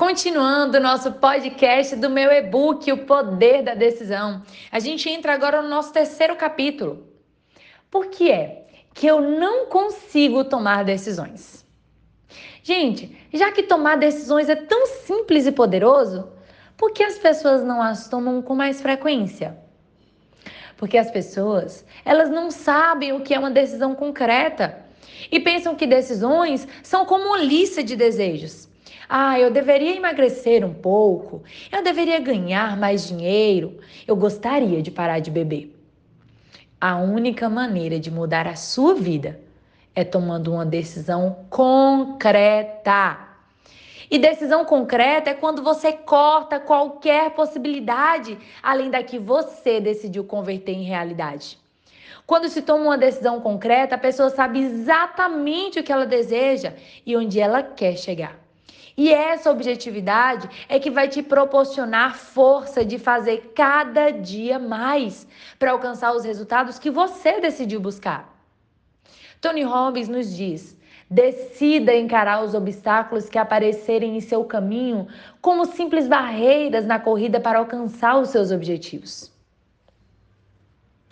Continuando o nosso podcast do meu e-book, O Poder da Decisão. A gente entra agora no nosso terceiro capítulo. Por que é que eu não consigo tomar decisões? Gente, já que tomar decisões é tão simples e poderoso, por que as pessoas não as tomam com mais frequência? Porque as pessoas, elas não sabem o que é uma decisão concreta e pensam que decisões são como uma lista de desejos. Ah, eu deveria emagrecer um pouco, eu deveria ganhar mais dinheiro, eu gostaria de parar de beber. A única maneira de mudar a sua vida é tomando uma decisão concreta. E decisão concreta é quando você corta qualquer possibilidade além da que você decidiu converter em realidade. Quando se toma uma decisão concreta, a pessoa sabe exatamente o que ela deseja e onde ela quer chegar. E essa objetividade é que vai te proporcionar força de fazer cada dia mais para alcançar os resultados que você decidiu buscar. Tony Robbins nos diz: decida encarar os obstáculos que aparecerem em seu caminho como simples barreiras na corrida para alcançar os seus objetivos.